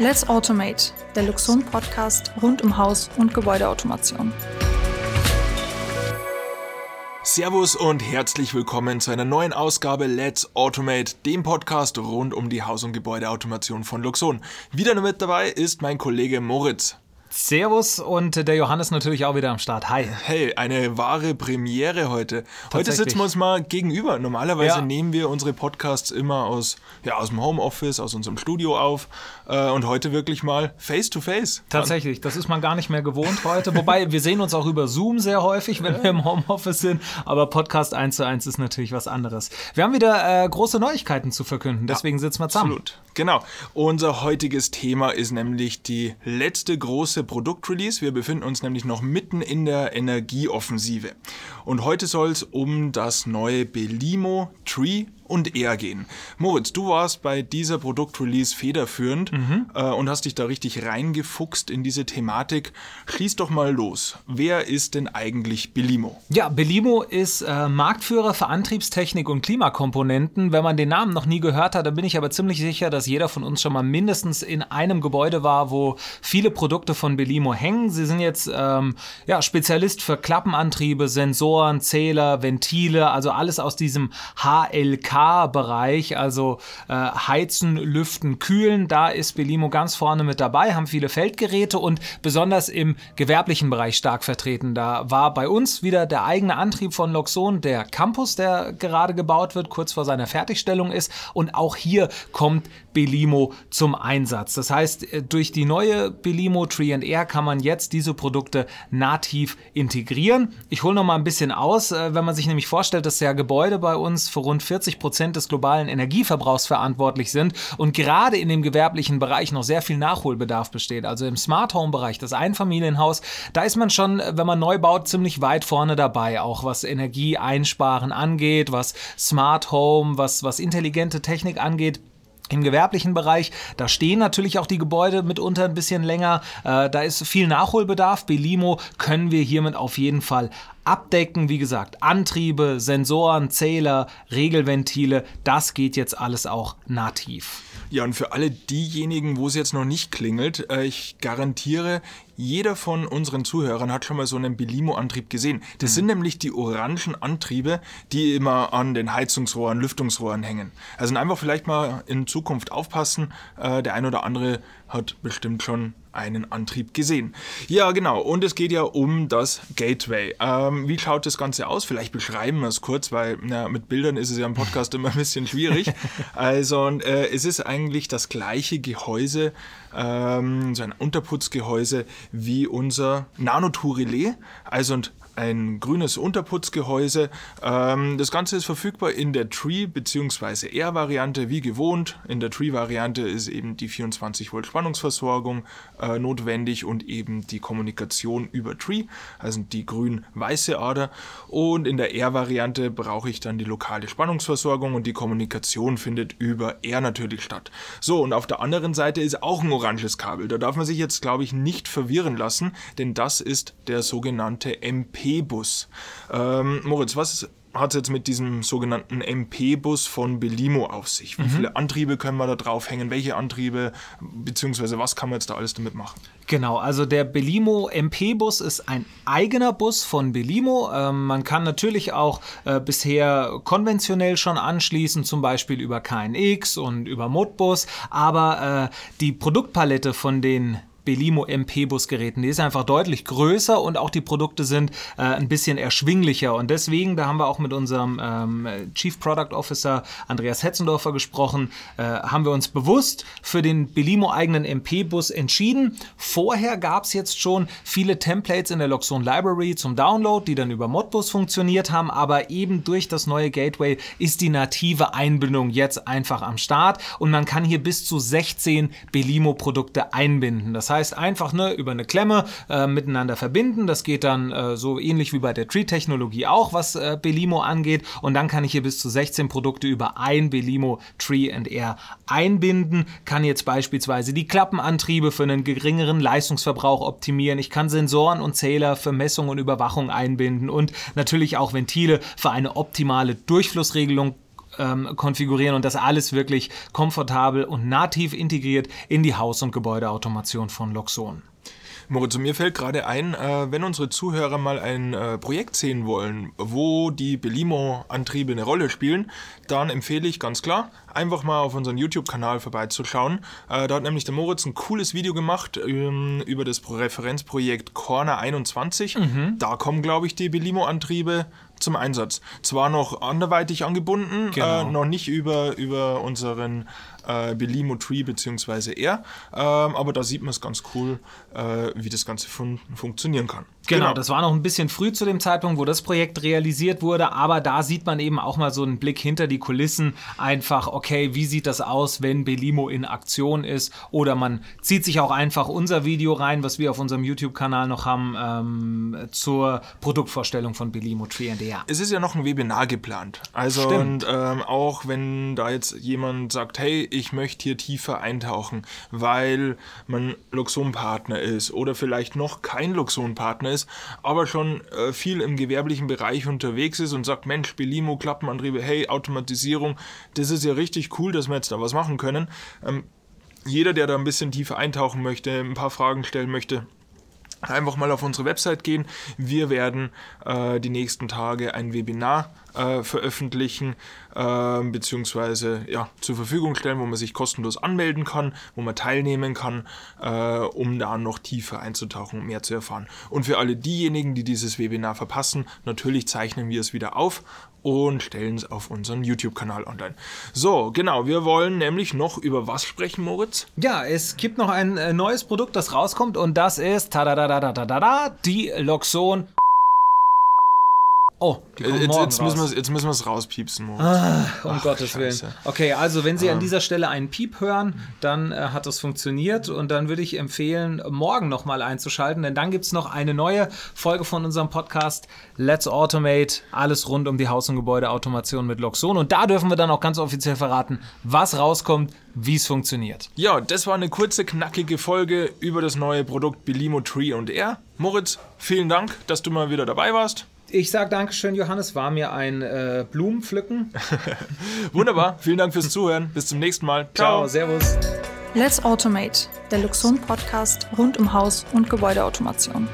Let's Automate, der Luxon Podcast rund um Haus- und Gebäudeautomation. Servus und herzlich willkommen zu einer neuen Ausgabe Let's Automate, dem Podcast rund um die Haus- und Gebäudeautomation von Luxon. Wieder mit dabei ist mein Kollege Moritz. Servus und der Johannes natürlich auch wieder am Start. Hi. Hey, eine wahre Premiere heute. Heute sitzen wir uns mal gegenüber. Normalerweise ja. nehmen wir unsere Podcasts immer aus, ja, aus dem Homeoffice, aus unserem Studio auf äh, und heute wirklich mal face to face. Tatsächlich, das ist man gar nicht mehr gewohnt heute. Wobei wir sehen uns auch über Zoom sehr häufig, wenn wir im Homeoffice sind, aber Podcast 1 zu 1 ist natürlich was anderes. Wir haben wieder äh, große Neuigkeiten zu verkünden, deswegen ja, sitzen wir zusammen. Absolut. Genau. Unser heutiges Thema ist nämlich die letzte große Produktrelease. Wir befinden uns nämlich noch mitten in der Energieoffensive. Und heute soll es um das neue Belimo Tree und eher gehen. Moritz, du warst bei dieser Produktrelease federführend mhm. äh, und hast dich da richtig reingefuchst in diese Thematik. Schließ doch mal los. Wer ist denn eigentlich Belimo? Ja, Belimo ist äh, Marktführer für Antriebstechnik und Klimakomponenten. Wenn man den Namen noch nie gehört hat, dann bin ich aber ziemlich sicher, dass jeder von uns schon mal mindestens in einem Gebäude war, wo viele Produkte von Belimo hängen. Sie sind jetzt ähm, ja, Spezialist für Klappenantriebe, Sensoren, Zähler, Ventile, also alles aus diesem HLK K-Bereich, also äh, Heizen, Lüften, Kühlen, da ist Belimo ganz vorne mit dabei, haben viele Feldgeräte und besonders im gewerblichen Bereich stark vertreten. Da war bei uns wieder der eigene Antrieb von Loxon, der Campus, der gerade gebaut wird, kurz vor seiner Fertigstellung ist. Und auch hier kommt Belimo zum Einsatz. Das heißt, äh, durch die neue Belimo Tree Air kann man jetzt diese Produkte nativ integrieren. Ich hole noch mal ein bisschen aus, äh, wenn man sich nämlich vorstellt, dass ja Gebäude bei uns für rund 40 Prozent des globalen Energieverbrauchs verantwortlich sind und gerade in dem gewerblichen Bereich noch sehr viel Nachholbedarf besteht. Also im Smart Home Bereich, das Einfamilienhaus, da ist man schon, wenn man neu baut, ziemlich weit vorne dabei, auch was Energieeinsparen angeht, was Smart Home, was, was intelligente Technik angeht. Im gewerblichen Bereich, da stehen natürlich auch die Gebäude mitunter ein bisschen länger. Äh, da ist viel Nachholbedarf. Belimo können wir hiermit auf jeden Fall abdecken. Wie gesagt, Antriebe, Sensoren, Zähler, Regelventile, das geht jetzt alles auch nativ. Ja, und für alle diejenigen, wo es jetzt noch nicht klingelt, äh, ich garantiere, jeder von unseren Zuhörern hat schon mal so einen Belimo-Antrieb gesehen. Das mhm. sind nämlich die orangen Antriebe, die immer an den Heizungsrohren, Lüftungsrohren hängen. Also einfach vielleicht mal in Zukunft aufpassen. Äh, der ein oder andere hat bestimmt schon einen Antrieb gesehen. Ja, genau. Und es geht ja um das Gateway. Ähm, wie schaut das Ganze aus? Vielleicht beschreiben wir es kurz, weil na, mit Bildern ist es ja im Podcast immer ein bisschen schwierig. Also äh, es ist eigentlich das gleiche Gehäuse, ähm, so ein Unterputzgehäuse wie unser Nanotour-Relais. Also und ein grünes Unterputzgehäuse. Ähm, das Ganze ist verfügbar in der Tree- bzw. Air-Variante wie gewohnt. In der Tree-Variante ist eben die 24 Volt Spannungsversorgung äh, notwendig und eben die Kommunikation über Tree, also die grün-weiße Ader. Und in der Air-Variante brauche ich dann die lokale Spannungsversorgung und die Kommunikation findet über Air natürlich statt. So, und auf der anderen Seite ist auch ein oranges Kabel. Da darf man sich jetzt, glaube ich, nicht verwirren lassen, denn das ist der sogenannte MP MP-Bus. Ähm, Moritz, was hat es jetzt mit diesem sogenannten MP-Bus von Belimo auf sich? Wie mhm. viele Antriebe können wir da draufhängen? Welche Antriebe? Beziehungsweise was kann man jetzt da alles damit machen? Genau, also der Belimo MP-Bus ist ein eigener Bus von Belimo. Ähm, man kann natürlich auch äh, bisher konventionell schon anschließen, zum Beispiel über KNX und über Modbus, aber äh, die Produktpalette von den Belimo MP-Busgeräten. Die ist einfach deutlich größer und auch die Produkte sind äh, ein bisschen erschwinglicher. Und deswegen, da haben wir auch mit unserem ähm, Chief Product Officer Andreas Hetzendorfer gesprochen, äh, haben wir uns bewusst für den Belimo eigenen MP-Bus entschieden. Vorher gab es jetzt schon viele Templates in der Loxon Library zum Download, die dann über Modbus funktioniert haben, aber eben durch das neue Gateway ist die native Einbindung jetzt einfach am Start und man kann hier bis zu 16 Belimo-Produkte einbinden. Das heißt, heißt einfach ne, über eine Klemme äh, miteinander verbinden. Das geht dann äh, so ähnlich wie bei der Tree-Technologie auch, was äh, Belimo angeht. Und dann kann ich hier bis zu 16 Produkte über ein Belimo Tree and Air einbinden. Kann jetzt beispielsweise die Klappenantriebe für einen geringeren Leistungsverbrauch optimieren. Ich kann Sensoren und Zähler für Messung und Überwachung einbinden und natürlich auch Ventile für eine optimale Durchflussregelung ähm, konfigurieren und das alles wirklich komfortabel und nativ integriert in die Haus- und Gebäudeautomation von Loxon. Moritz, mir fällt gerade ein, äh, wenn unsere Zuhörer mal ein äh, Projekt sehen wollen, wo die Belimo-Antriebe eine Rolle spielen, dann empfehle ich ganz klar, einfach mal auf unseren YouTube-Kanal vorbeizuschauen. Äh, da hat nämlich der Moritz ein cooles Video gemacht ähm, über das Referenzprojekt Corner 21. Mhm. Da kommen, glaube ich, die Belimo-Antriebe zum Einsatz. Zwar noch anderweitig angebunden, genau. äh, noch nicht über, über unseren äh, Belimo Tree bzw. R, ähm, aber da sieht man es ganz cool, äh, wie das Ganze fun funktionieren kann. Genau, genau, das war noch ein bisschen früh zu dem Zeitpunkt, wo das Projekt realisiert wurde, aber da sieht man eben auch mal so einen Blick hinter die Kulissen. Einfach, okay, wie sieht das aus, wenn Belimo in Aktion ist? Oder man zieht sich auch einfach unser Video rein, was wir auf unserem YouTube-Kanal noch haben, ähm, zur Produktvorstellung von Belimo Tree NDR. Es ist ja noch ein Webinar geplant. Also, Stimmt. und ähm, auch wenn da jetzt jemand sagt, hey, ich möchte hier tiefer eintauchen, weil man Luxon-Partner ist oder vielleicht noch kein Luxon-Partner ist, ist, aber schon äh, viel im gewerblichen Bereich unterwegs ist und sagt, Mensch, Belimo, Klappenantriebe, hey, Automatisierung, das ist ja richtig cool, dass wir jetzt da was machen können. Ähm, jeder, der da ein bisschen tiefer eintauchen möchte, ein paar Fragen stellen möchte, einfach mal auf unsere Website gehen. Wir werden äh, die nächsten Tage ein Webinar äh, veröffentlichen äh, beziehungsweise ja, zur Verfügung stellen, wo man sich kostenlos anmelden kann, wo man teilnehmen kann, äh, um da noch tiefer einzutauchen und mehr zu erfahren. Und für alle diejenigen, die dieses Webinar verpassen, natürlich zeichnen wir es wieder auf und stellen es auf unseren YouTube-Kanal online. So, genau, wir wollen nämlich noch über was sprechen, Moritz? Ja, es gibt noch ein äh, neues Produkt, das rauskommt und das ist tada, tada, tada, tada, die Loxon Oh, jetzt, jetzt, müssen wir, jetzt müssen wir es rauspiepsen. Ah, um Ach, Gottes Scheiße. Willen. Okay, also wenn Sie an dieser Stelle einen Piep hören, dann äh, hat das funktioniert und dann würde ich empfehlen, morgen nochmal einzuschalten, denn dann gibt es noch eine neue Folge von unserem Podcast Let's Automate, alles rund um die Haus- und Gebäudeautomation mit Loxon und da dürfen wir dann auch ganz offiziell verraten, was rauskommt, wie es funktioniert. Ja, das war eine kurze, knackige Folge über das neue Produkt Belimo Tree und Air. Moritz, vielen Dank, dass du mal wieder dabei warst. Ich sage Dankeschön, Johannes. War mir ein äh, Blumenpflücken. Wunderbar. Vielen Dank fürs Zuhören. Bis zum nächsten Mal. Ciao. Ciao servus. Let's Automate, der Luxon Podcast rund um Haus- und Gebäudeautomation.